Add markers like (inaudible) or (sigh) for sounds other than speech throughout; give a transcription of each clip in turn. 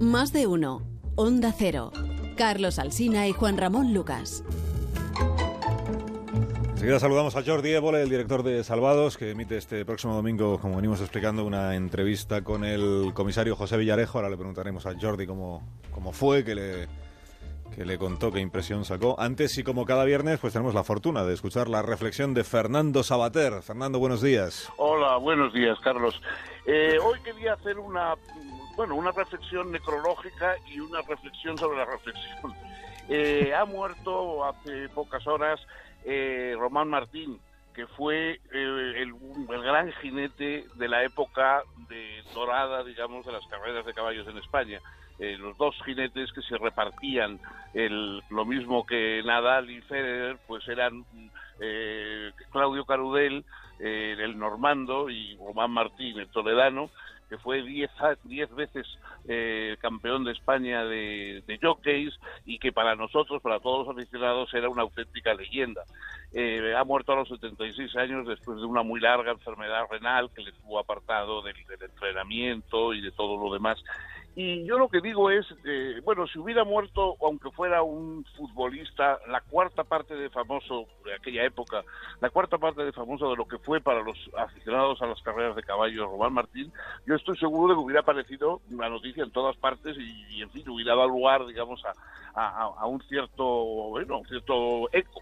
Más de uno. Onda Cero. Carlos Alsina y Juan Ramón Lucas. Enseguida saludamos a Jordi Évole, el director de Salvados, que emite este próximo domingo, como venimos explicando, una entrevista con el comisario José Villarejo. Ahora le preguntaremos a Jordi cómo, cómo fue, que le, que le contó, qué impresión sacó. Antes y como cada viernes, pues tenemos la fortuna de escuchar la reflexión de Fernando Sabater. Fernando, buenos días. Hola, buenos días, Carlos. Eh, hoy quería hacer una, bueno, una reflexión necrológica y una reflexión sobre la reflexión. (laughs) Eh, ha muerto hace pocas horas eh, Román Martín, que fue eh, el, gran jinete de la época dorada, digamos, de las carreras de caballos en España. Los dos jinetes que se repartían lo mismo que Nadal y Federer, pues eran eh, Claudio Carudel, eh, el normando, y Román Martín, el toledano, que fue diez, diez veces eh, campeón de España de, de jockeys y que para nosotros, para todos los aficionados, era una auténtica leyenda. Eh, ha muerto a los 76 años después de una muy larga enfermedad renal que le tuvo apartado del, del entrenamiento y de todo lo demás. Y yo lo que digo es, eh, bueno, si hubiera muerto, aunque fuera un futbolista, la cuarta parte de famoso de aquella época, la cuarta parte de famoso de lo que fue para los aficionados a las carreras de caballo Román Martín, yo estoy seguro de que hubiera aparecido una noticia en todas partes y, y en fin, hubiera dado lugar, digamos, a, a, a un cierto, bueno, un cierto eco.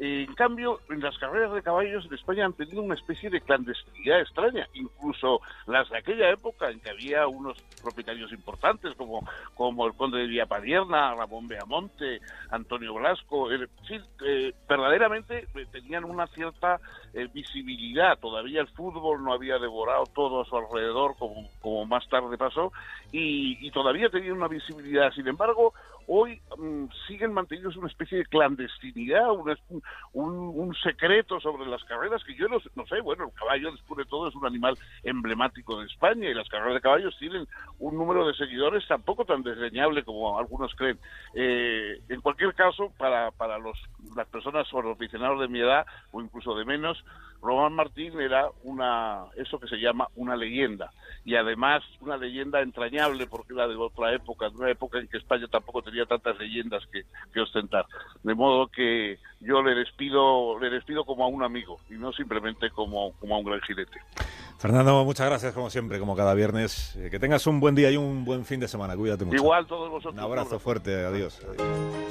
En cambio, en las carreras de caballos en España han tenido una especie de clandestinidad extraña, incluso las de aquella época en que había unos propietarios importantes como, como el conde de Villapadierna, Ramón Beamonte, Antonio Blasco, en fin, eh, verdaderamente tenían una cierta eh, visibilidad. Todavía el fútbol no había devorado todo a su alrededor como, más tarde pasó y, y todavía tenían una visibilidad. Sin embargo, hoy um, siguen manteniendo una especie de clandestinidad, un, un, secreto sobre las carreras que yo no, no, sé, bueno, el caballo después de todo es un animal emblemático de España y las carreras de caballos tienen un número de seguidores tampoco tan desdeñable como algunos creen. Eh, en cualquier caso, para, para los, las personas o los aficionados de mi edad o incluso de menos, Román Martín era una, eso que se llama una leyenda y además una leyenda entrañable porque era de otra época, de una época en que España tampoco tenía tantas leyendas que, que ostentar. De modo que yo le despido, le despido como a un amigo y no simplemente como, como a un gran jinete. Fernando, muchas gracias como siempre, como cada viernes. Eh, que tengas un buen día y un buen fin de semana. Cuídate mucho. Igual todos vosotros. Un abrazo fuerte. Adiós. Adiós.